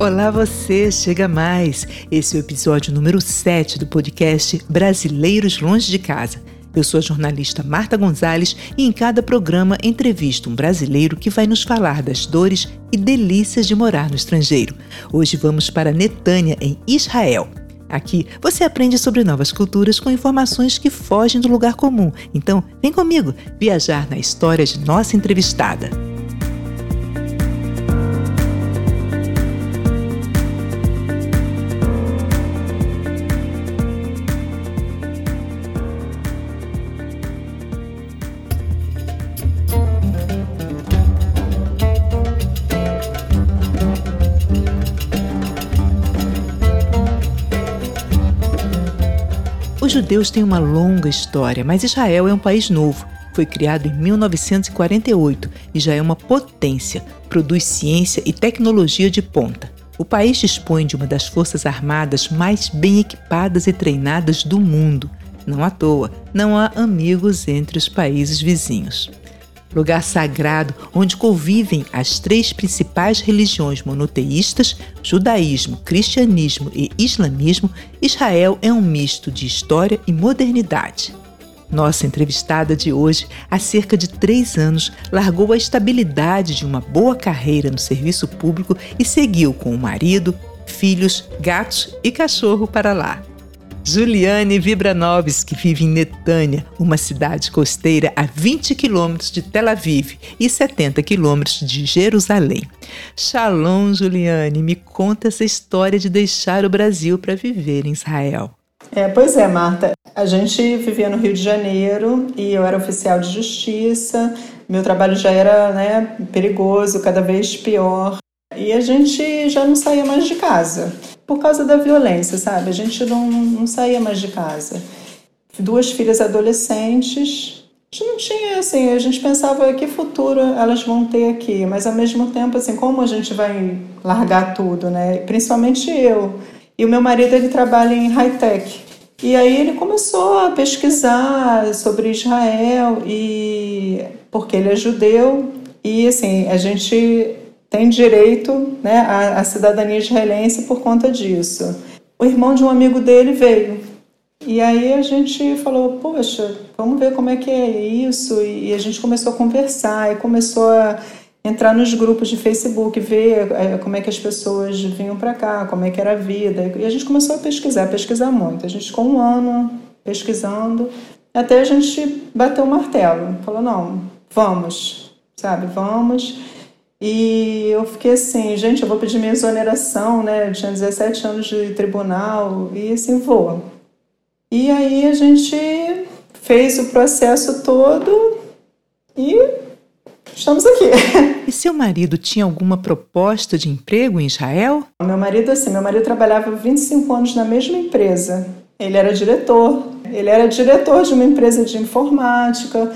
Olá você, chega mais! Esse é o episódio número 7 do podcast Brasileiros Longe de Casa. Eu sou a jornalista Marta Gonzalez e em cada programa entrevisto um brasileiro que vai nos falar das dores e delícias de morar no estrangeiro. Hoje vamos para Netânia, em Israel. Aqui você aprende sobre novas culturas com informações que fogem do lugar comum. Então, vem comigo viajar na história de nossa entrevistada. Judeus têm uma longa história, mas Israel é um país novo. Foi criado em 1948 e já é uma potência, produz ciência e tecnologia de ponta. O país dispõe de uma das forças armadas mais bem equipadas e treinadas do mundo. Não à toa, não há amigos entre os países vizinhos lugar sagrado onde convivem as três principais religiões monoteístas, judaísmo, cristianismo e islamismo, Israel é um misto de história e modernidade. Nossa entrevistada de hoje, há cerca de três anos, largou a estabilidade de uma boa carreira no serviço público e seguiu com o marido, filhos, gatos e cachorro para lá. Juliane Vibranovski vive em Netânia, uma cidade costeira a 20 quilômetros de Tel Aviv e 70 quilômetros de Jerusalém. Shalom, Juliane, me conta essa história de deixar o Brasil para viver em Israel. É, pois é, Marta. A gente vivia no Rio de Janeiro e eu era oficial de justiça. Meu trabalho já era né, perigoso, cada vez pior. E a gente já não saía mais de casa por causa da violência, sabe? A gente não, não saía mais de casa. Duas filhas adolescentes, a gente não tinha, assim, a gente pensava que futuro elas vão ter aqui, mas ao mesmo tempo, assim, como a gente vai largar tudo, né? Principalmente eu. E o meu marido, ele trabalha em high-tech. E aí ele começou a pesquisar sobre Israel e porque ele é judeu e assim a gente tem direito né, à, à cidadania israelense por conta disso. O irmão de um amigo dele veio. E aí a gente falou, poxa, vamos ver como é que é isso. E a gente começou a conversar e começou a entrar nos grupos de Facebook, ver é, como é que as pessoas vinham para cá, como é que era a vida. E a gente começou a pesquisar, pesquisar muito. A gente ficou um ano pesquisando, até a gente bateu o martelo. Falou, não, vamos, sabe, vamos. E eu fiquei assim, gente, eu vou pedir minha exoneração, né? Eu tinha 17 anos de tribunal e assim vou. E aí a gente fez o processo todo e estamos aqui. E seu marido tinha alguma proposta de emprego em Israel? Meu marido, assim, meu marido trabalhava 25 anos na mesma empresa. Ele era diretor. Ele era diretor de uma empresa de informática.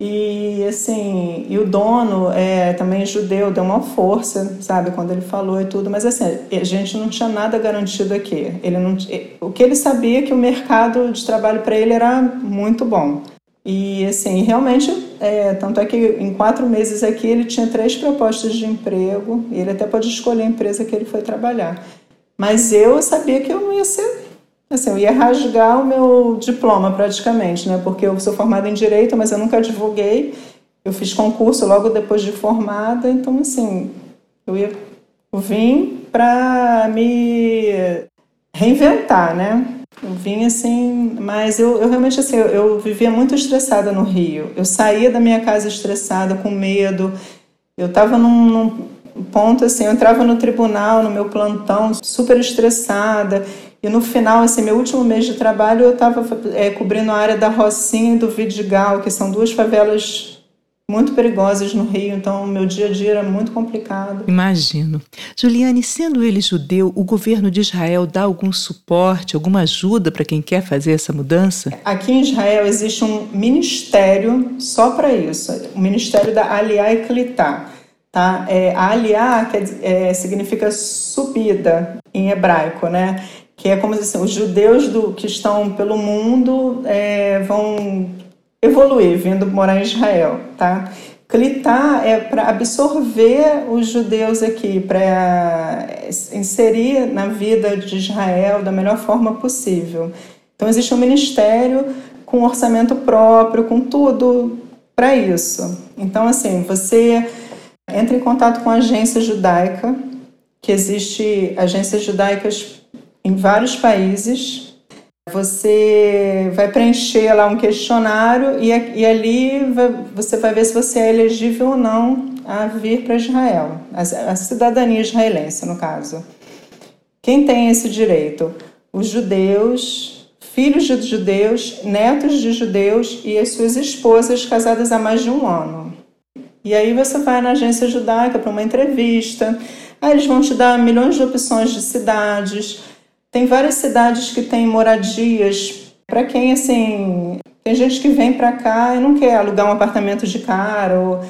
E assim, e o dono é também judeu, deu uma força, sabe, quando ele falou e tudo, mas assim, a gente não tinha nada garantido aqui. Ele não, o que ele sabia é que o mercado de trabalho para ele era muito bom. E assim, realmente, é, tanto é que em quatro meses aqui ele tinha três propostas de emprego, e ele até pode escolher a empresa que ele foi trabalhar. Mas eu sabia que eu não ia ser Assim, eu ia rasgar o meu diploma praticamente, né? Porque eu sou formada em direito, mas eu nunca divulguei. Eu fiz concurso logo depois de formada, então assim, eu ia eu vim para me reinventar, né? Eu vim assim, mas eu, eu realmente assim, eu, eu, vivia muito estressada no Rio. Eu saía da minha casa estressada, com medo. Eu estava num, num ponto assim, eu entrava no tribunal, no meu plantão, super estressada. E no final, assim, meu último mês de trabalho, eu estava é, cobrindo a área da Rocinha e do Vidigal, que são duas favelas muito perigosas no Rio, então meu dia a dia era muito complicado. Imagino. Juliane, sendo ele judeu, o governo de Israel dá algum suporte, alguma ajuda para quem quer fazer essa mudança? Aqui em Israel existe um ministério só para isso, o Ministério da Aliá e Klitá. Tá? É, a Aliá é, significa subida em hebraico, né? Que é como assim, os judeus do, que estão pelo mundo é, vão evoluir, vindo morar em Israel, tá? Clitar é para absorver os judeus aqui, para inserir na vida de Israel da melhor forma possível. Então, existe um ministério com orçamento próprio, com tudo para isso. Então, assim, você entra em contato com a agência judaica, que existe agências judaicas em vários países, você vai preencher lá um questionário e, e ali vai, você vai ver se você é elegível ou não a vir para Israel, a, a cidadania israelense, no caso. Quem tem esse direito? Os judeus, filhos de judeus, netos de judeus e as suas esposas casadas há mais de um ano. E aí você vai na agência judaica para uma entrevista, aí eles vão te dar milhões de opções de cidades, tem várias cidades que têm moradias para quem assim. Tem gente que vem para cá e não quer alugar um apartamento de cara. Ou,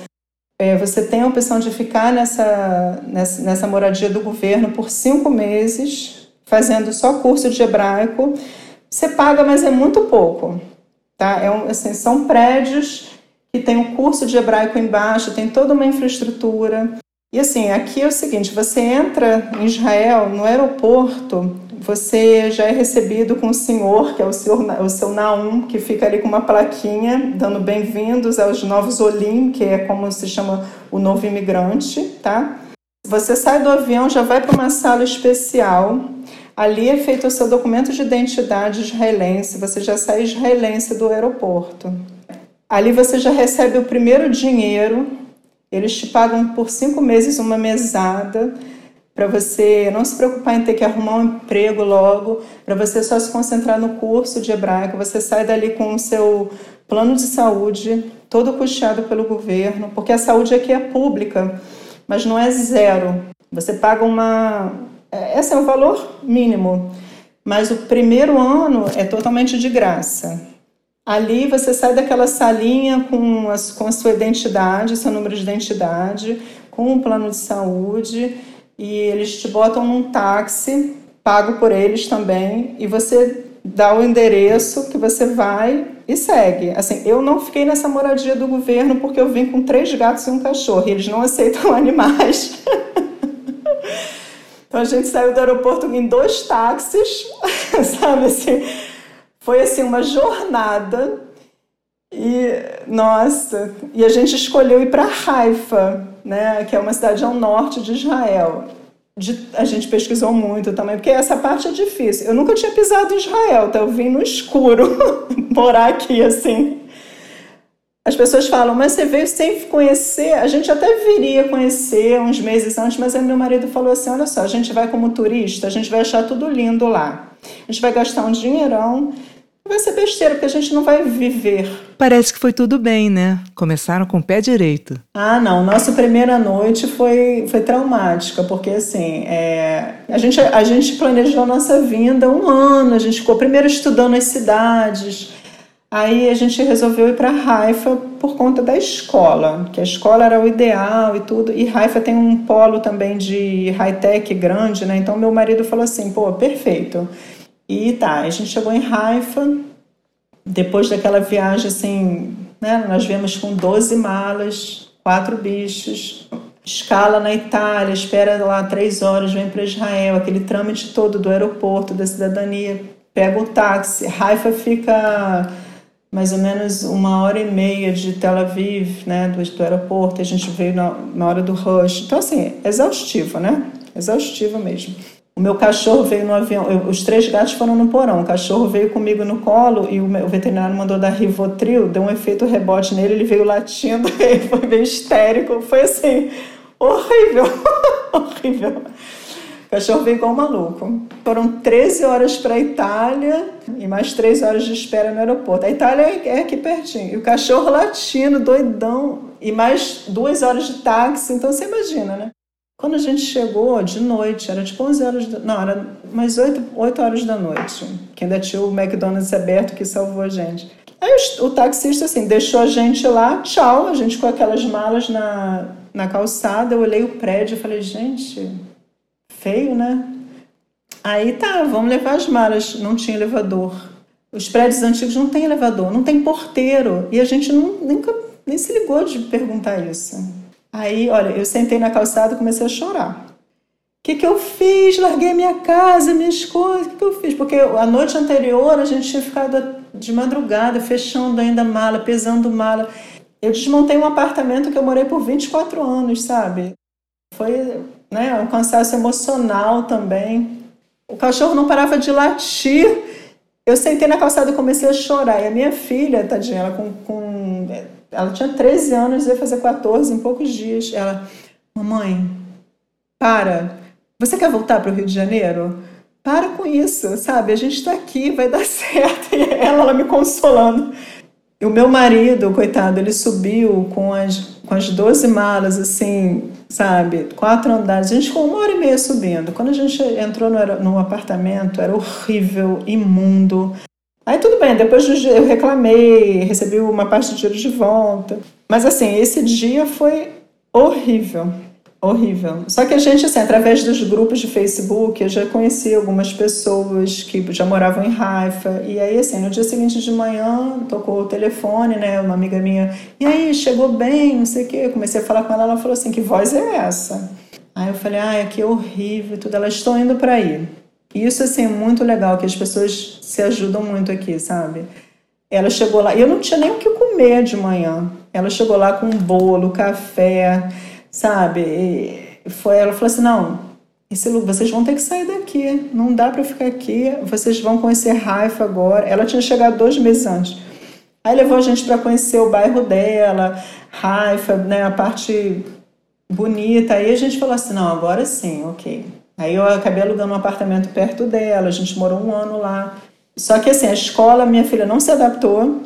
é, você tem a opção de ficar nessa, nessa, nessa moradia do governo por cinco meses, fazendo só curso de hebraico. Você paga, mas é muito pouco. Tá? É um, assim, são prédios que tem um curso de hebraico embaixo, tem toda uma infraestrutura. E assim, aqui é o seguinte: você entra em Israel, no aeroporto, você já é recebido com o senhor, que é o, senhor, o seu Naum, que fica ali com uma plaquinha dando bem-vindos aos novos Olim, que é como se chama o novo imigrante, tá? Você sai do avião, já vai para uma sala especial. Ali é feito o seu documento de identidade israelense, você já sai israelense do aeroporto. Ali você já recebe o primeiro dinheiro, eles te pagam por cinco meses uma mesada para você não se preocupar em ter que arrumar um emprego logo, para você só se concentrar no curso de hebraico, você sai dali com o seu plano de saúde, todo custeado pelo governo, porque a saúde aqui é pública, mas não é zero. Você paga uma. É, esse é o valor mínimo, mas o primeiro ano é totalmente de graça. Ali você sai daquela salinha com, as, com a sua identidade, seu número de identidade, com o plano de saúde e eles te botam num táxi, pago por eles também, e você dá o endereço que você vai e segue. Assim, eu não fiquei nessa moradia do governo porque eu vim com três gatos e um cachorro, e eles não aceitam animais. então a gente saiu do aeroporto em dois táxis, sabe assim? Foi assim uma jornada e nossa, e a gente escolheu ir para Haifa, né, que é uma cidade ao norte de Israel. De, a gente pesquisou muito também, porque essa parte é difícil. Eu nunca tinha pisado em Israel, tá? Eu vim no escuro morar aqui assim. As pessoas falam, mas você veio sem conhecer. A gente até viria conhecer uns meses antes, mas aí meu marido falou assim: olha só, a gente vai como turista, a gente vai achar tudo lindo lá. A gente vai gastar um dinheirão vai ser besteira, porque a gente não vai viver. Parece que foi tudo bem, né? Começaram com o pé direito. Ah, não. Nossa primeira noite foi, foi traumática, porque assim, é, a, gente, a gente planejou a nossa vinda um ano, a gente ficou primeiro estudando as cidades. Aí a gente resolveu ir para Haifa por conta da escola, que a escola era o ideal e tudo. E Haifa tem um polo também de high-tech grande, né? Então meu marido falou assim: pô, perfeito. E tá, a gente chegou em Haifa, depois daquela viagem assim, né, nós viemos com 12 malas, quatro bichos, escala na Itália, espera lá três horas, vem para Israel, aquele trâmite todo do aeroporto, da cidadania, pega o táxi, Haifa fica mais ou menos uma hora e meia de Tel Aviv, né, do, do aeroporto, a gente veio na, na hora do rush, então assim, exaustivo, né, exaustivo mesmo. O meu cachorro veio no avião, eu, os três gatos foram no porão. O cachorro veio comigo no colo e o, o veterinário mandou dar Rivotril, deu um efeito rebote nele, ele veio latindo, ele foi meio histérico. Foi assim, horrível, horrível. O cachorro veio igual um maluco. Foram 13 horas para a Itália e mais 3 horas de espera no aeroporto. A Itália é, é aqui pertinho. E o cachorro latindo, doidão, e mais duas horas de táxi. Então você imagina, né? Quando a gente chegou de noite, era tipo 11 horas, da, não, era mais 8, 8 horas da noite, que ainda tinha o McDonald's aberto que salvou a gente. Aí o, o taxista, assim, deixou a gente lá, tchau, a gente com aquelas malas na, na calçada, eu olhei o prédio e falei, gente, feio, né? Aí tá, vamos levar as malas, não tinha elevador. Os prédios antigos não tem elevador, não tem porteiro, e a gente não, nunca nem se ligou de perguntar isso. Aí, olha, eu sentei na calçada e comecei a chorar. O que, que eu fiz? Larguei minha casa, minhas coisas. O que, que eu fiz? Porque a noite anterior a gente tinha ficado de madrugada, fechando ainda mala, pesando mala. Eu desmontei um apartamento que eu morei por 24 anos, sabe? Foi né, um cansaço emocional também. O cachorro não parava de latir. Eu sentei na calçada e comecei a chorar. E a minha filha, tadinha, ela com, com ela tinha 13 anos, ia fazer 14 em poucos dias. Ela, mamãe, para. Você quer voltar para o Rio de Janeiro? Para com isso, sabe? A gente está aqui, vai dar certo. E ela, ela me consolando. E o meu marido, coitado, ele subiu com as, com as 12 malas, assim, sabe? Quatro andares. A gente ficou uma hora e meia subindo. Quando a gente entrou no, no apartamento, era horrível, imundo. Aí tudo bem, depois eu reclamei, recebi uma parte do dinheiro de volta. Mas assim, esse dia foi horrível. Horrível. Só que a gente, assim, através dos grupos de Facebook, eu já conheci algumas pessoas que já moravam em Haifa. E aí, assim, no dia seguinte de manhã, tocou o telefone, né? Uma amiga minha, e aí, chegou bem, não sei o quê. Eu comecei a falar com ela, ela falou assim: que voz é essa? Aí eu falei: ai, aqui é horrível tudo. Elas estão indo para aí. Isso, assim, é muito legal, que as pessoas se ajudam muito aqui, sabe? Ela chegou lá, eu não tinha nem o que comer de manhã. Ela chegou lá com bolo, café sabe? E foi, ela falou assim: não, esse lugar, vocês vão ter que sair daqui, não dá para ficar aqui, vocês vão conhecer Raifa agora. Ela tinha chegado dois meses antes. Aí levou a gente para conhecer o bairro dela, Raifa, né, a parte bonita. Aí a gente falou assim: não, agora sim, ok. Aí eu acabei alugando um apartamento perto dela, a gente morou um ano lá. Só que assim, a escola, minha filha não se adaptou,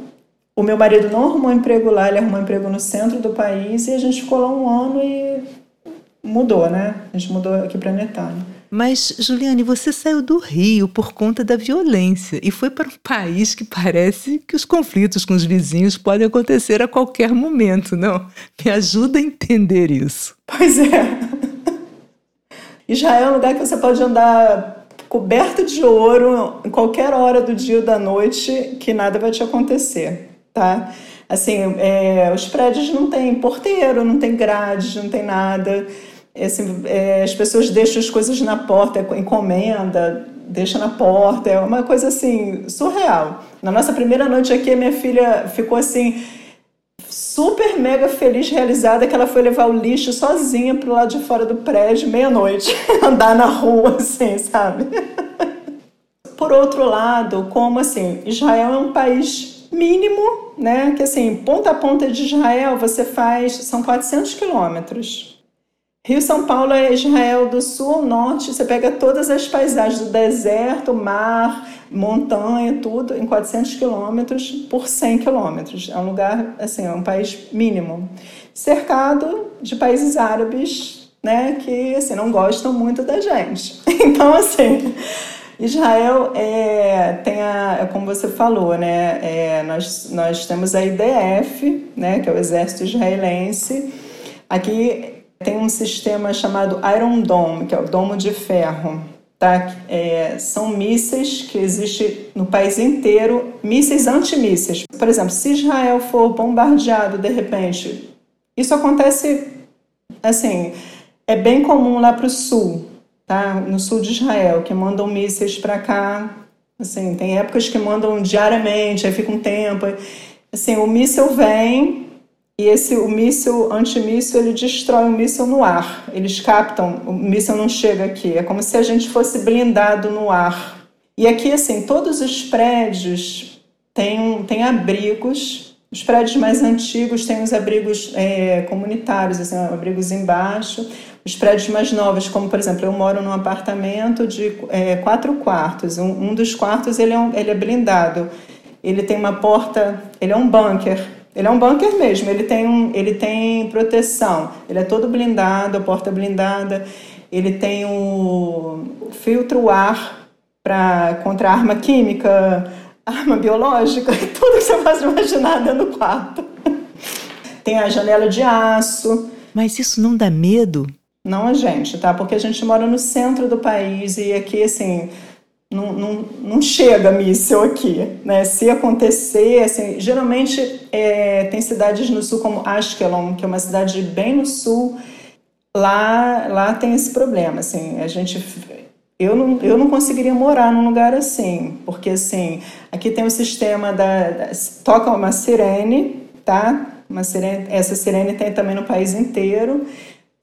o meu marido não arrumou emprego lá, ele arrumou emprego no centro do país e a gente ficou lá um ano e mudou, né? A gente mudou aqui para Netanya. Mas, Juliane, você saiu do Rio por conta da violência e foi para um país que parece que os conflitos com os vizinhos podem acontecer a qualquer momento, não? Me ajuda a entender isso. Pois é. Israel é um lugar que você pode andar coberto de ouro em qualquer hora do dia ou da noite que nada vai te acontecer tá? Assim, é, os prédios não tem porteiro, não tem grade, não tem nada. Assim, é, as pessoas deixam as coisas na porta, encomenda, deixa na porta, é uma coisa assim, surreal. Na nossa primeira noite aqui, minha filha ficou assim, super mega feliz, realizada, que ela foi levar o lixo sozinha pro lado de fora do prédio, meia-noite, andar na rua, assim, sabe? Por outro lado, como assim, Israel é um país mínimo, né? Que assim, ponta a ponta de Israel você faz, são 400 quilômetros. Rio São Paulo é Israel do sul ao norte, você pega todas as paisagens do deserto, mar, montanha, tudo em 400 quilômetros por 100 quilômetros. É um lugar, assim, é um país mínimo. Cercado de países árabes, né, que, assim, não gostam muito da gente. Então, assim, Israel é, tem a, é como você falou, né? É, nós, nós temos a IDF, né, que é o Exército Israelense. Aqui tem um sistema chamado Iron Dome, que é o domo de ferro. Tá? É, são mísseis que existem no país inteiro, mísseis antimísseis. Por exemplo, se Israel for bombardeado de repente, isso acontece assim, é bem comum lá para o sul, tá? no sul de Israel, que mandam mísseis para cá. Assim, tem épocas que mandam diariamente, aí fica um tempo. Assim, o míssil vem e esse o míssil antimíssil ele destrói o míssil no ar. Eles captam, o míssil não chega aqui. É como se a gente fosse blindado no ar. E aqui assim, todos os prédios têm, têm abrigos. Os prédios mais antigos têm os abrigos é, comunitários, assim, abrigos embaixo. Os prédios mais novos, como por exemplo, eu moro num apartamento de é, quatro quartos. Um, um, dos quartos ele é, um, ele é blindado. Ele tem uma porta, ele é um bunker. Ele é um bunker mesmo. Ele tem, um, ele tem proteção. Ele é todo blindado, a porta é blindada. Ele tem o filtro ar para contra arma química, arma biológica, tudo que você pode imaginar dentro do quarto. Tem a janela de aço. Mas isso não dá medo? Não a gente, tá? Porque a gente mora no centro do país e aqui, assim, não, não, não chega míssil aqui, né? Se acontecer, assim, geralmente é, tem cidades no sul como Ashkelon, que é uma cidade bem no sul, lá, lá tem esse problema, assim, a gente eu não, eu não conseguiria morar num lugar assim, porque assim, aqui tem o um sistema da, da, toca uma sirene, tá? Uma sirene, essa sirene tem também no país inteiro.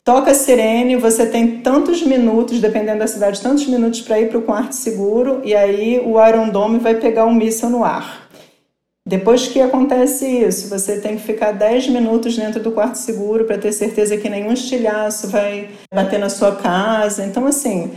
Toca a sirene, você tem tantos minutos, dependendo da cidade, tantos minutos para ir para o quarto seguro, e aí o Iron Dome vai pegar um míssil no ar. Depois que acontece isso, você tem que ficar 10 minutos dentro do quarto seguro para ter certeza que nenhum estilhaço vai bater na sua casa. Então, assim,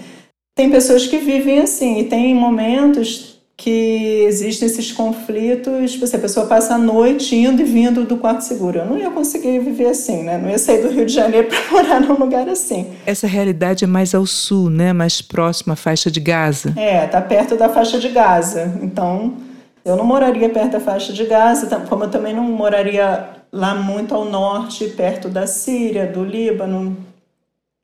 tem pessoas que vivem assim, e tem momentos que existem esses conflitos, você, a pessoa passa a noite indo e vindo do quarto seguro. Eu não ia conseguir viver assim, né? Não ia sair do Rio de Janeiro para morar num lugar assim. Essa realidade é mais ao sul, né? Mais próxima à faixa de Gaza. É, tá perto da faixa de Gaza. Então, eu não moraria perto da faixa de Gaza, como eu também não moraria lá muito ao norte, perto da Síria, do Líbano.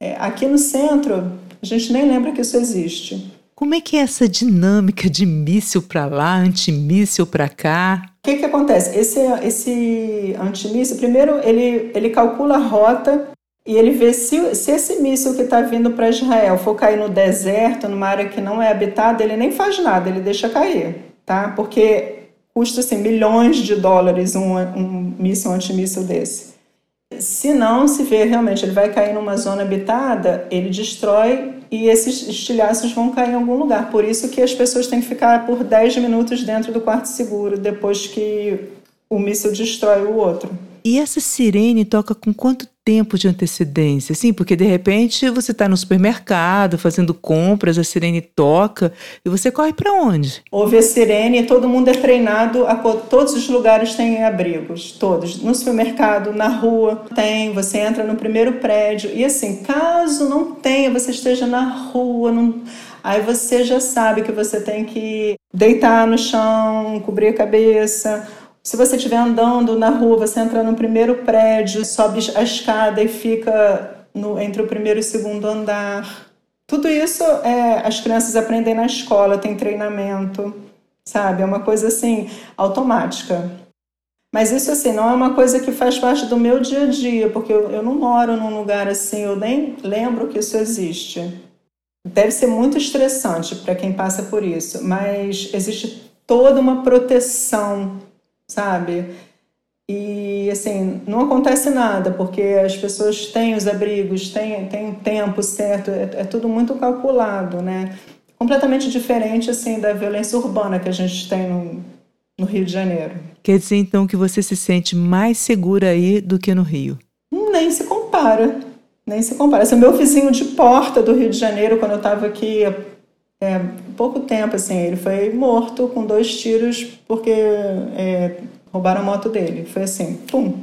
É, aqui no centro, a gente nem lembra que isso existe. Como é que é essa dinâmica de míssil para lá, antimíssil para cá? O que, que acontece? Esse, esse antimíssil, primeiro, ele, ele calcula a rota e ele vê se, se esse míssil que está vindo para Israel for cair no deserto, numa área que não é habitada, ele nem faz nada, ele deixa cair, tá? Porque custa assim, milhões de dólares um, um míssil antimíssil desse. Se não se vê realmente, ele vai cair numa zona habitada, ele destrói e esses estilhaços vão cair em algum lugar. Por isso que as pessoas têm que ficar por 10 minutos dentro do quarto seguro depois que o míssil destrói o outro. E essa sirene toca com quanto tempo de antecedência? Sim, porque de repente você está no supermercado fazendo compras, a sirene toca e você corre para onde? Ouve a sirene todo mundo é treinado, a, todos os lugares têm abrigos, todos. No supermercado, na rua, tem, você entra no primeiro prédio e assim, caso não tenha, você esteja na rua, não, aí você já sabe que você tem que deitar no chão, cobrir a cabeça se você estiver andando na rua, você entra no primeiro prédio, sobe a escada e fica no, entre o primeiro e o segundo andar. Tudo isso é, as crianças aprendem na escola, tem treinamento, sabe? É uma coisa assim, automática. Mas isso assim, não é uma coisa que faz parte do meu dia a dia, porque eu, eu não moro num lugar assim, eu nem lembro que isso existe. Deve ser muito estressante para quem passa por isso, mas existe toda uma proteção sabe? E assim, não acontece nada, porque as pessoas têm os abrigos, têm, têm o tempo certo, é, é tudo muito calculado, né? Completamente diferente assim da violência urbana que a gente tem no, no Rio de Janeiro. Quer dizer então que você se sente mais segura aí do que no Rio? Nem se compara, nem se compara. Esse é o meu vizinho de porta do Rio de Janeiro, quando eu estava aqui é, pouco tempo, assim, ele foi morto com dois tiros porque é, roubaram a moto dele. Foi assim, pum,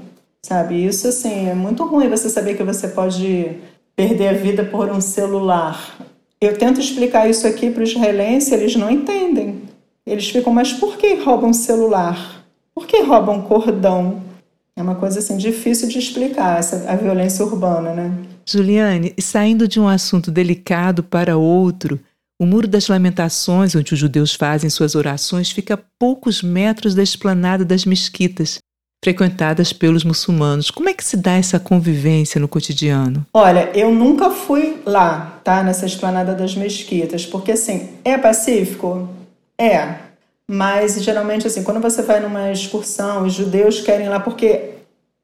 sabe? Isso, assim, é muito ruim você saber que você pode perder a vida por um celular. Eu tento explicar isso aqui para os israelenses, eles não entendem. Eles ficam, mas por que roubam celular? Por que roubam cordão? É uma coisa assim difícil de explicar essa a violência urbana, né? Juliane, saindo de um assunto delicado para outro, o Muro das Lamentações, onde os judeus fazem suas orações, fica a poucos metros da esplanada das mesquitas, frequentadas pelos muçulmanos. Como é que se dá essa convivência no cotidiano? Olha, eu nunca fui lá, tá, nessa esplanada das mesquitas, porque assim, é pacífico? É. Mas geralmente assim, quando você vai numa excursão, os judeus querem ir lá porque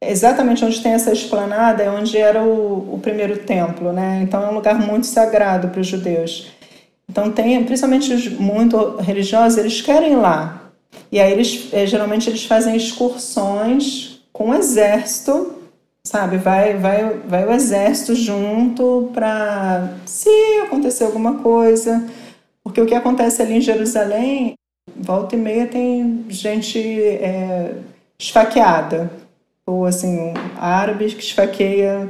exatamente onde tem essa esplanada é onde era o, o primeiro templo, né? Então é um lugar muito sagrado para os judeus. Então tem, principalmente os muito religiosos, eles querem ir lá. E aí eles eh, geralmente eles fazem excursões com o exército, sabe? Vai vai vai o exército junto para se acontecer alguma coisa, porque o que acontece ali em Jerusalém, volta e meia tem gente é, esfaqueada ou assim árabes que esfaqueia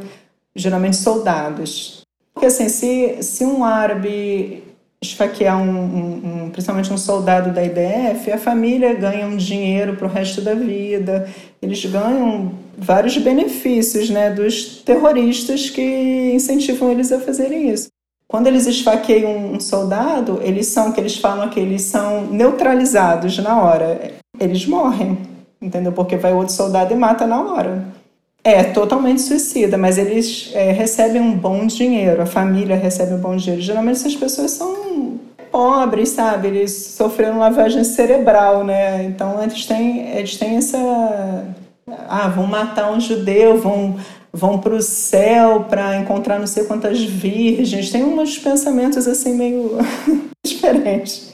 geralmente soldados. Porque assim, se, se um árabe esfaquear um, um, um, principalmente um soldado da IDF, a família ganha um dinheiro para o resto da vida. Eles ganham vários benefícios né, dos terroristas que incentivam eles a fazerem isso. quando eles esfaqueiam um soldado, eles são, que eles falam que eles são neutralizados na hora. Eles morrem, entendeu? Porque vai outro soldado e mata na hora. É totalmente suicida, mas eles é, recebem um bom dinheiro, a família recebe um bom dinheiro. Geralmente essas pessoas são pobres, sabe? Eles sofreram lavagem cerebral, né? Então eles têm, eles têm essa. Ah, vão matar um judeu, vão vão para o céu para encontrar não sei quantas virgens. Tem uns pensamentos assim meio diferentes.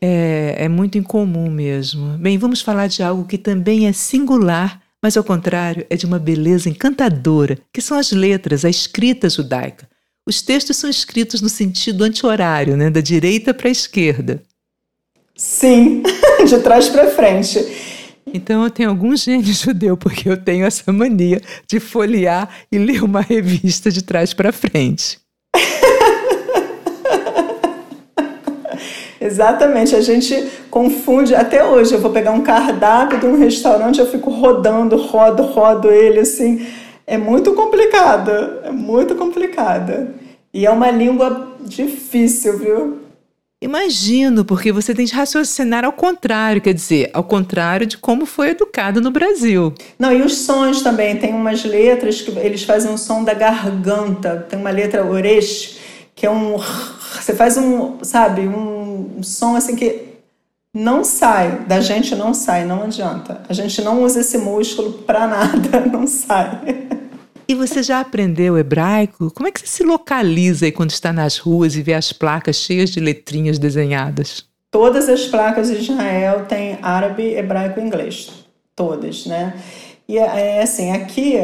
É, é muito incomum mesmo. Bem, vamos falar de algo que também é singular, mas ao contrário é de uma beleza encantadora, que são as letras, a escrita judaica. Os textos são escritos no sentido anti-horário, né, da direita para a esquerda. Sim, de trás para frente. Então eu tenho algum gênio judeu, porque eu tenho essa mania de folhear e ler uma revista de trás para frente. Exatamente, a gente confunde até hoje. Eu vou pegar um cardápio de um restaurante, eu fico rodando, rodo, rodo ele assim. É muito complicada, é muito complicada. E é uma língua difícil, viu? Imagino, porque você tem de raciocinar ao contrário, quer dizer, ao contrário de como foi educado no Brasil. Não, e os sons também, tem umas letras que eles fazem um som da garganta, tem uma letra oresh, que é um. Você faz um, sabe, um som assim que não sai, da gente não sai, não adianta. A gente não usa esse músculo para nada, não sai. E você já aprendeu hebraico? Como é que você se localiza aí quando está nas ruas e vê as placas cheias de letrinhas desenhadas? Todas as placas de Israel têm árabe, hebraico e inglês. Todas, né? E é, é assim, aqui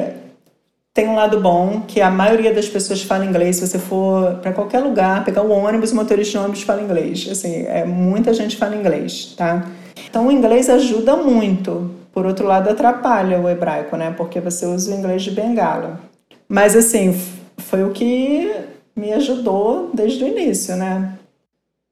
tem um lado bom, que a maioria das pessoas fala inglês. Se você for para qualquer lugar, pegar o ônibus, o motorista de ônibus fala inglês. Assim, é, muita gente fala inglês, tá? Então o inglês ajuda muito. Por outro lado, atrapalha o hebraico, né? Porque você usa o inglês de bengala. Mas, assim, foi o que me ajudou desde o início, né?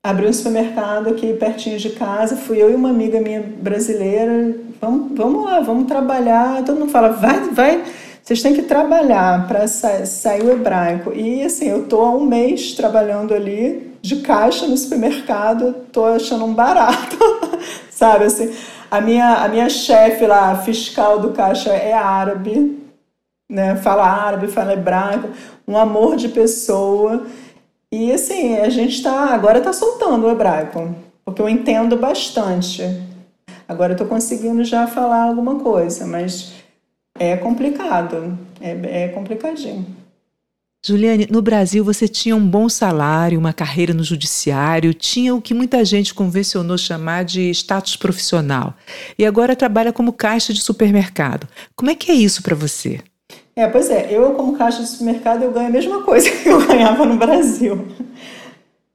Abri um supermercado aqui pertinho de casa, fui eu e uma amiga minha brasileira. Vamos, vamos lá, vamos trabalhar. Todo mundo fala, vai, vai, vocês têm que trabalhar para sa sair o hebraico. E assim, eu tô há um mês trabalhando ali de caixa no supermercado, tô achando um barato, sabe assim. A minha, a minha chefe lá, fiscal do caixa, é árabe, né? Fala árabe, fala hebraico, um amor de pessoa. E assim, a gente está agora está soltando o hebraico, porque eu entendo bastante. Agora eu estou conseguindo já falar alguma coisa, mas é complicado, é, é complicadinho. Juliane, no Brasil você tinha um bom salário, uma carreira no judiciário, tinha o que muita gente convencionou chamar de status profissional. E agora trabalha como caixa de supermercado. Como é que é isso para você? É, pois é, eu como caixa de supermercado eu ganho a mesma coisa que eu ganhava no Brasil.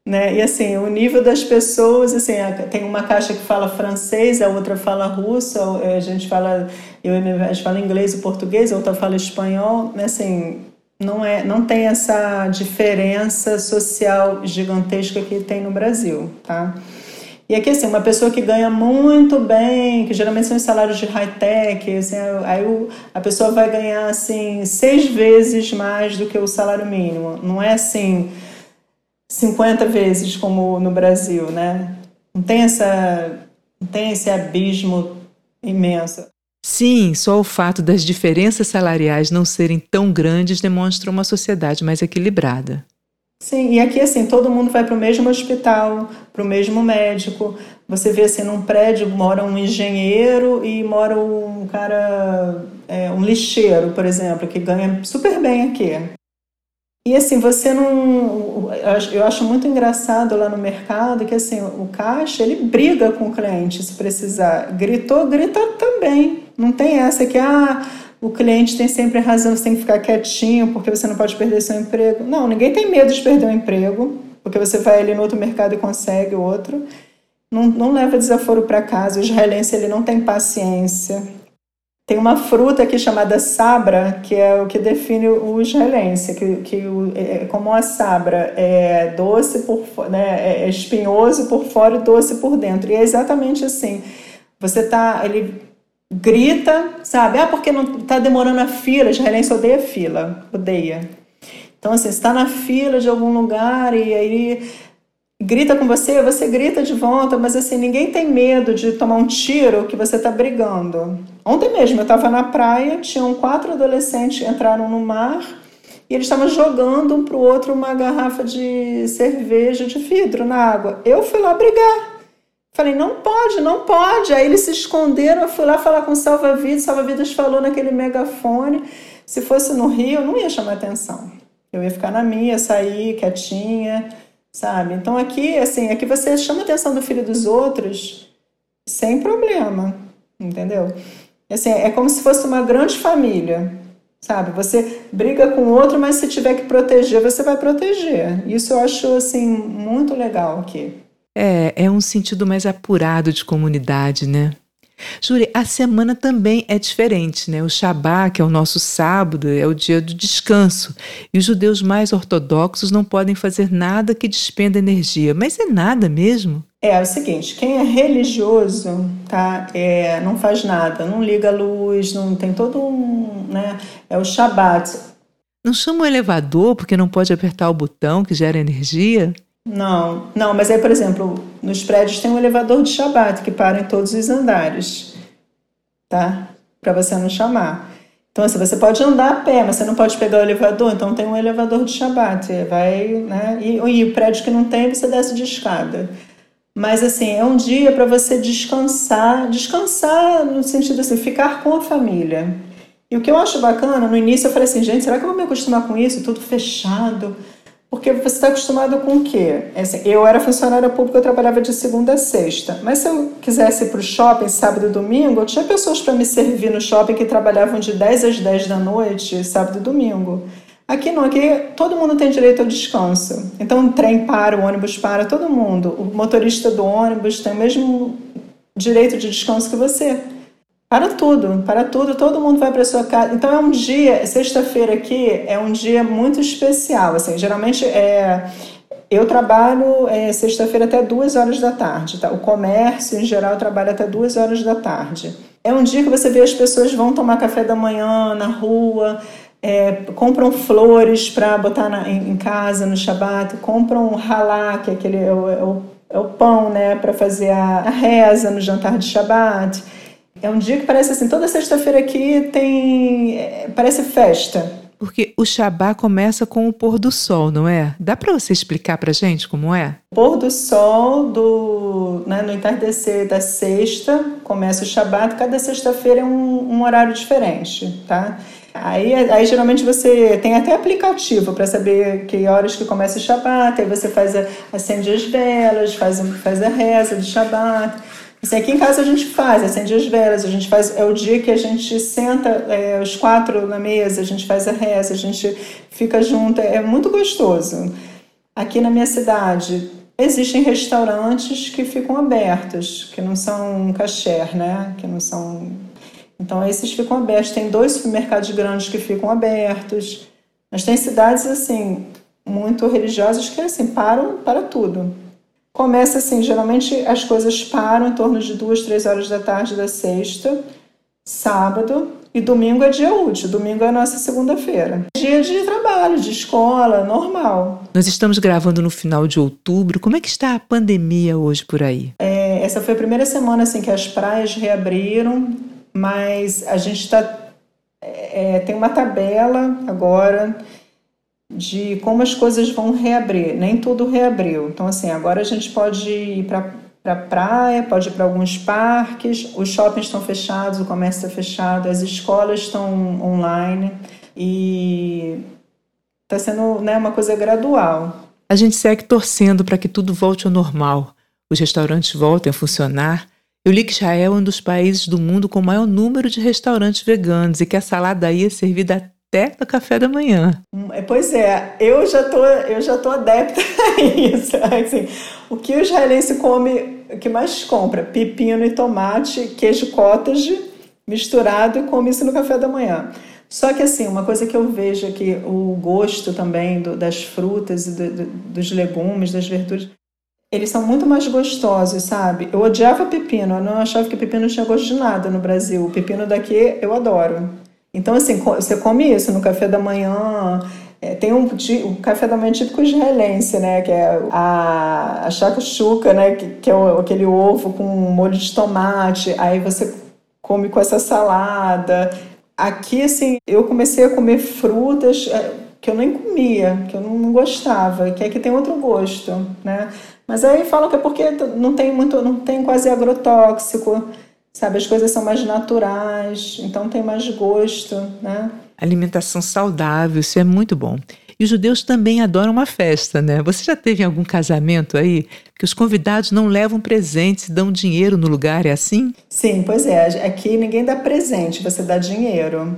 Né? E assim, o nível das pessoas, assim, tem uma caixa que fala francês, a outra fala russo, a gente fala, eu a gente fala inglês e português, a outra fala espanhol, né? assim, não, é, não tem essa diferença social gigantesca que tem no Brasil, tá? E aqui, assim, uma pessoa que ganha muito bem, que geralmente são os salários de high-tech, assim, aí o, a pessoa vai ganhar, assim, seis vezes mais do que o salário mínimo. Não é, assim, 50 vezes como no Brasil, né? Não tem, essa, não tem esse abismo imenso. Sim, só o fato das diferenças salariais não serem tão grandes demonstra uma sociedade mais equilibrada. Sim, e aqui assim, todo mundo vai para o mesmo hospital, para o mesmo médico. Você vê assim, num prédio mora um engenheiro e mora um cara, é, um lixeiro, por exemplo, que ganha super bem aqui. E assim, você não. Eu acho muito engraçado lá no mercado que assim, o caixa ele briga com o cliente se precisar. Gritou, grita também. Não tem essa que ah, o cliente tem sempre razão, você tem que ficar quietinho porque você não pode perder seu emprego. Não, ninguém tem medo de perder o um emprego, porque você vai ali no outro mercado e consegue outro. Não, não leva desaforo para casa. O israelense ele não tem paciência. Tem uma fruta aqui chamada sabra, que é o que define o israelense, que, que é, é como a sabra é doce por né, é espinhoso por fora e doce por dentro. E é exatamente assim. Você tá, ele grita, sabe? Ah, porque não tá demorando a fila. Israelense odeia fila, odeia. Então, assim, está na fila de algum lugar e aí grita com você, você grita de volta, mas assim, ninguém tem medo de tomar um tiro que você está brigando. Ontem mesmo eu estava na praia, tinham quatro adolescentes entraram no mar e eles estavam jogando um para o outro uma garrafa de cerveja de vidro na água. Eu fui lá brigar. Falei, não pode, não pode. Aí eles se esconderam, eu fui lá falar com o salva-vidas, salva-vidas falou naquele megafone. Se fosse no Rio, eu não ia chamar atenção. Eu ia ficar na minha, sair quietinha, sabe? Então aqui, assim, aqui você chama a atenção do filho dos outros sem problema, entendeu? Assim, é como se fosse uma grande família, sabe? Você briga com outro, mas se tiver que proteger, você vai proteger. Isso eu acho, assim, muito legal aqui. É, é um sentido mais apurado de comunidade, né? Júlia, a semana também é diferente, né? O Shabá, que é o nosso sábado, é o dia do descanso. E os judeus mais ortodoxos não podem fazer nada que despenda energia. Mas é nada mesmo? É, é o seguinte, quem é religioso, tá? É, não faz nada, não liga a luz, não tem todo um, né? É o Shabat. Não chama o elevador porque não pode apertar o botão que gera energia? Não, não, mas aí, por exemplo, nos prédios tem um elevador de Shabat que para em todos os andares, tá? Para você não chamar. Então, assim, você pode andar a pé, mas você não pode pegar o elevador, então tem um elevador de Shabat, vai, né? E, e o prédio que não tem, você desce de escada. Mas, assim, é um dia para você descansar, descansar no sentido assim, ficar com a família. E o que eu acho bacana, no início eu falei assim, gente, será que eu vou me acostumar com isso? Tudo fechado porque você está acostumado com o quê? É assim, eu era funcionária pública, eu trabalhava de segunda a sexta. Mas se eu quisesse ir para o shopping sábado e domingo, eu tinha pessoas para me servir no shopping que trabalhavam de 10 às 10 da noite, sábado e domingo. Aqui não, aqui todo mundo tem direito ao descanso. Então o trem para, o ônibus para, todo mundo. O motorista do ônibus tem o mesmo direito de descanso que você. Para tudo, para tudo, todo mundo vai para sua casa. Então é um dia, sexta-feira aqui é um dia muito especial. Assim, geralmente é, eu trabalho é, sexta-feira até duas horas da tarde. Tá? O comércio em geral trabalha até duas horas da tarde. É um dia que você vê as pessoas vão tomar café da manhã na rua, é, compram flores para botar na, em, em, casa no Shabat, compram halá, que é aquele é o, é o, é o pão, né, para fazer a, a reza no jantar de Shabat é um dia que parece assim, toda sexta-feira aqui tem. É, parece festa. Porque o Shabá começa com o pôr do sol, não é? Dá para você explicar para gente como é? O pôr do sol do, né, no entardecer da sexta começa o Shabat. Cada sexta-feira é um, um, horário diferente, tá? Aí, aí geralmente você tem até aplicativo para saber que horas que começa o Shabat. Aí você faz a, acende as velas, faz, faz a reza de Shabat. Assim, aqui em casa a gente faz, acende as velas, a gente faz, é o dia que a gente senta é, os quatro na mesa, a gente faz a reza, a gente fica junto, é muito gostoso. Aqui na minha cidade existem restaurantes que ficam abertos, que não são kasher, né? Que não são. Então esses ficam abertos. Tem dois supermercados grandes que ficam abertos. Mas tem cidades assim muito religiosas que assim param para tudo. Começa assim, geralmente as coisas param em torno de duas, três horas da tarde da sexta, sábado e domingo é dia útil. Domingo é a nossa segunda-feira. Dia de trabalho, de escola, normal. Nós estamos gravando no final de outubro. Como é que está a pandemia hoje por aí? É, essa foi a primeira semana assim que as praias reabriram, mas a gente está é, tem uma tabela agora de como as coisas vão reabrir. Nem tudo reabriu. Então, assim, agora a gente pode ir para para praia, pode ir para alguns parques, os shoppings estão fechados, o comércio está fechado, as escolas estão online e está sendo né, uma coisa gradual. A gente segue torcendo para que tudo volte ao normal, os restaurantes voltem a funcionar. Eu li que Israel é um dos países do mundo com o maior número de restaurantes veganos e que a salada aí é servida até no café da manhã. Hum, é, pois é, eu já tô, eu já tô adepta a isso. Assim, o que o israelense come, o que mais compra? Pepino e tomate, queijo cottage misturado e come isso no café da manhã. Só que assim, uma coisa que eu vejo aqui, o gosto também do, das frutas e do, do, dos legumes, das verduras, eles são muito mais gostosos, sabe? Eu odiava pepino, eu não achava que pepino tinha gosto de nada no Brasil. O pepino daqui eu adoro. Então, assim, você come isso no café da manhã, É, tem um, um, café da manhã típico israelense, né? Que é a, a né? Que, que é o, aquele ovo com molho de tomate. Aí você come com essa salada. Aqui, assim, eu comecei a comer frutas é, que eu nem comia, que eu não gostava, que aqui tem outro gosto, né? Mas aí falam que é porque não tem muito, não tem quase agrotóxico, sabe? As coisas são mais naturais, então tem mais gosto, né? Alimentação saudável, isso é muito bom. E os judeus também adoram uma festa, né? Você já teve algum casamento aí que os convidados não levam presentes, dão dinheiro no lugar, é assim? Sim, pois é. Aqui ninguém dá presente, você dá dinheiro.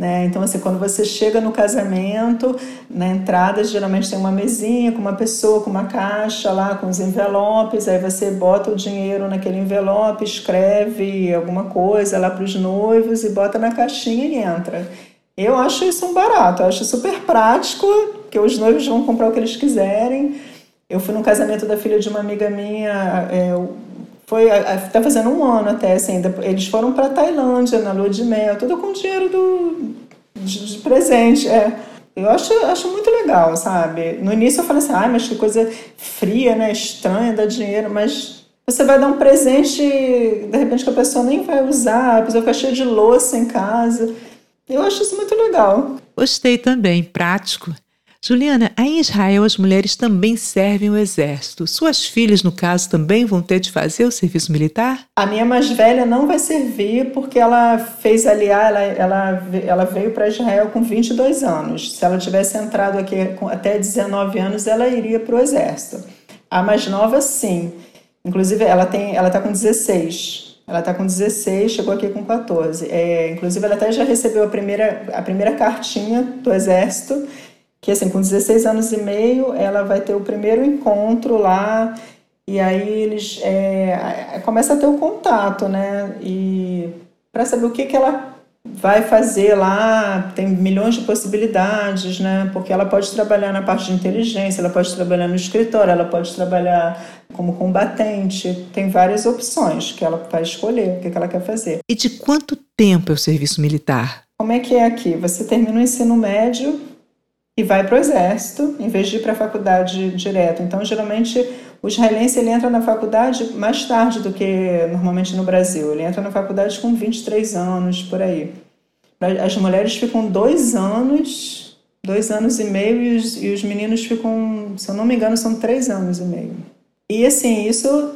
Né? Então, assim, quando você chega no casamento, na entrada geralmente tem uma mesinha com uma pessoa, com uma caixa lá, com os envelopes, aí você bota o dinheiro naquele envelope, escreve alguma coisa lá para os noivos e bota na caixinha e entra. Eu acho isso um barato, eu acho super prático, que os noivos vão comprar o que eles quiserem. Eu fui no casamento da filha de uma amiga minha, é, foi tá fazendo um ano até assim eles foram para Tailândia na lua de mel tudo com dinheiro do de, de, presente é. Eu acho, acho muito legal sabe? No início eu falei assim ai mas que coisa fria né estranha dar dinheiro mas você vai dar um presente de repente que a pessoa nem vai usar a pessoa fica cheia de louça em casa. Eu acho isso muito legal. Gostei também prático Juliana, aí em Israel as mulheres também servem o exército. Suas filhas, no caso, também vão ter de fazer o serviço militar? A minha mais velha não vai servir porque ela fez aliar, ela, ela, ela veio para Israel com 22 anos. Se ela tivesse entrado aqui com até 19 anos, ela iria para o exército. A mais nova, sim. Inclusive, ela tem, ela está com 16. Ela está com 16, chegou aqui com 14. É, inclusive, ela até já recebeu a primeira, a primeira cartinha do exército que assim, com 16 anos e meio, ela vai ter o primeiro encontro lá, e aí eles é, começa a ter o um contato, né? E para saber o que, que ela vai fazer lá, tem milhões de possibilidades, né? Porque ela pode trabalhar na parte de inteligência, ela pode trabalhar no escritório, ela pode trabalhar como combatente, tem várias opções que ela vai escolher o que, que ela quer fazer. E de quanto tempo é o serviço militar? Como é que é aqui? Você termina o ensino médio, e vai para o exército em vez de ir para a faculdade direto. Então, geralmente, o israelense ele entra na faculdade mais tarde do que normalmente no Brasil. Ele entra na faculdade com 23 anos, por aí. As mulheres ficam dois anos, dois anos e meio, e os, e os meninos ficam, se eu não me engano, são três anos e meio. E assim, isso.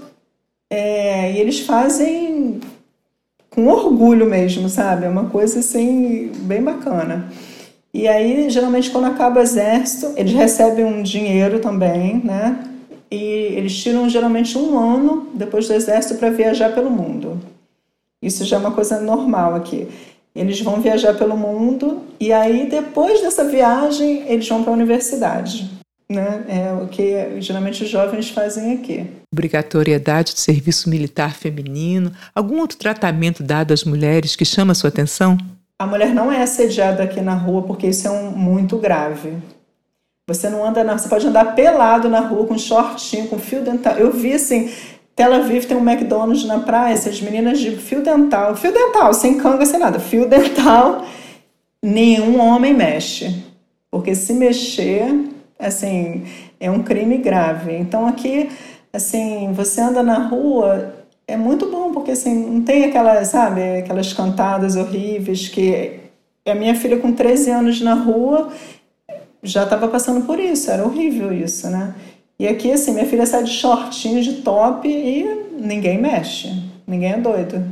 É, e eles fazem com orgulho mesmo, sabe? É uma coisa assim, bem bacana. E aí, geralmente, quando acaba o exército, eles recebem um dinheiro também, né? E eles tiram geralmente um ano depois do exército para viajar pelo mundo. Isso já é uma coisa normal aqui. Eles vão viajar pelo mundo e aí, depois dessa viagem, eles vão para a universidade. Né? É o que geralmente os jovens fazem aqui. Obrigatoriedade do serviço militar feminino, algum outro tratamento dado às mulheres que chama a sua atenção? A mulher não é assediada aqui na rua porque isso é um, muito grave. Você não anda na, você pode andar pelado na rua com shortinho, com fio dental. Eu vi assim, Tel Aviv tem um McDonald's na praia, essas meninas de fio dental, fio dental, sem canga, sem nada, fio dental. Nenhum homem mexe, porque se mexer, assim, é um crime grave. Então aqui, assim, você anda na rua, é muito bom, porque assim, não tem aquelas, sabe, aquelas cantadas horríveis que a minha filha com 13 anos na rua já estava passando por isso, era horrível isso, né? E aqui, assim, minha filha sai de shortinho, de top e ninguém mexe, ninguém é doido,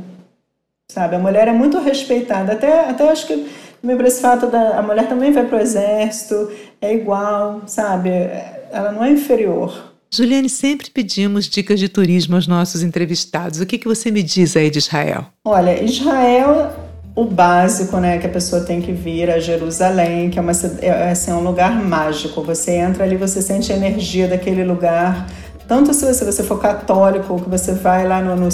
sabe? A mulher é muito respeitada, até, até acho que por esse fato da a mulher também vai para o exército, é igual, sabe? Ela não é inferior, Juliane, sempre pedimos dicas de turismo aos nossos entrevistados. O que, que você me diz aí de Israel? Olha, Israel, o básico, né, que a pessoa tem que vir a Jerusalém, que é, uma, é, assim, é um lugar mágico. Você entra ali, você sente a energia daquele lugar. Tanto se você, você for católico, que você vai lá no, no,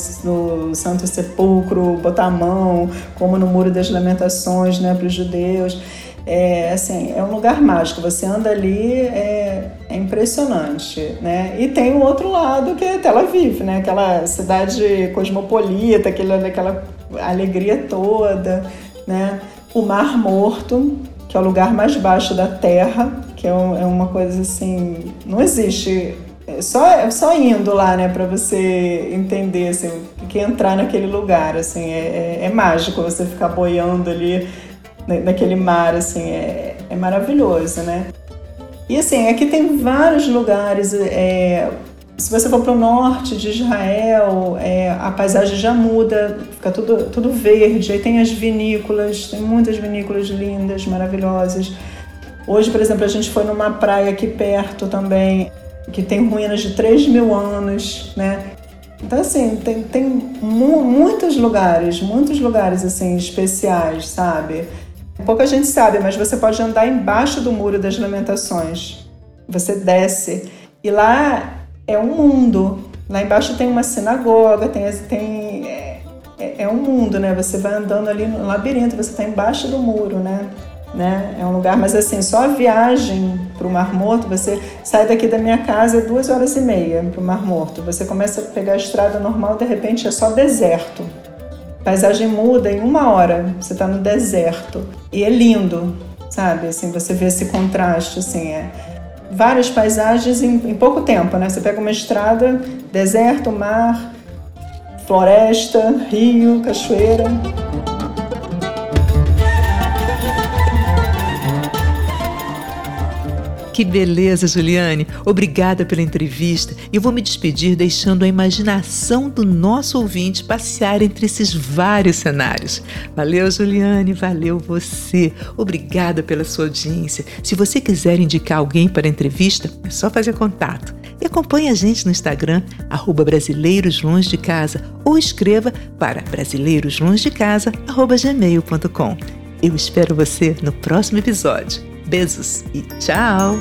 no, Santo Sepulcro, botar a mão, como no Muro das Lamentações, né, para os judeus. É, assim, é um lugar mágico. Você anda ali, é, é impressionante, né? E tem o outro lado que é Tel Aviv, né? Aquela cidade cosmopolita, aquela, aquela alegria toda, né? O Mar Morto, que é o lugar mais baixo da Terra, que é, um, é uma coisa assim, não existe é só, é só indo lá, né, para você entender, assim, que entrar naquele lugar, assim, é, é, é, mágico você ficar boiando ali naquele mar, assim, é, é maravilhoso, né. E assim, aqui tem vários lugares, é, se você for para o norte de Israel, é, a paisagem já muda, fica tudo, tudo verde, aí tem as vinícolas, tem muitas vinícolas lindas, maravilhosas. Hoje, por exemplo, a gente foi numa praia aqui perto também, que tem ruínas de 3 mil anos, né? Então, assim, tem, tem mu muitos lugares, muitos lugares, assim, especiais, sabe? Pouca gente sabe, mas você pode andar embaixo do Muro das Lamentações. Você desce e lá é um mundo. Lá embaixo tem uma sinagoga, tem, tem é, é, é um mundo, né? Você vai andando ali no labirinto, você está embaixo do muro, né? né? É um lugar, mas assim, só a viagem para o Mar Morto, você sai daqui da minha casa duas horas e meia para o Mar Morto. Você começa a pegar a estrada normal, de repente é só deserto. Paisagem muda em uma hora, você está no deserto. E é lindo, sabe? Assim, você vê esse contraste, assim, é várias paisagens em, em pouco tempo, né? Você pega uma estrada, deserto, mar, floresta, rio, cachoeira. Que beleza, Juliane! Obrigada pela entrevista. Eu vou me despedir deixando a imaginação do nosso ouvinte passear entre esses vários cenários. Valeu, Juliane, valeu você. Obrigada pela sua audiência. Se você quiser indicar alguém para a entrevista, é só fazer contato. E acompanhe a gente no Instagram, arroba Brasileiros Longe de Casa, ou escreva para brasileiroslongedecasa.gmail.com. Eu espero você no próximo episódio. Beijos e tchau!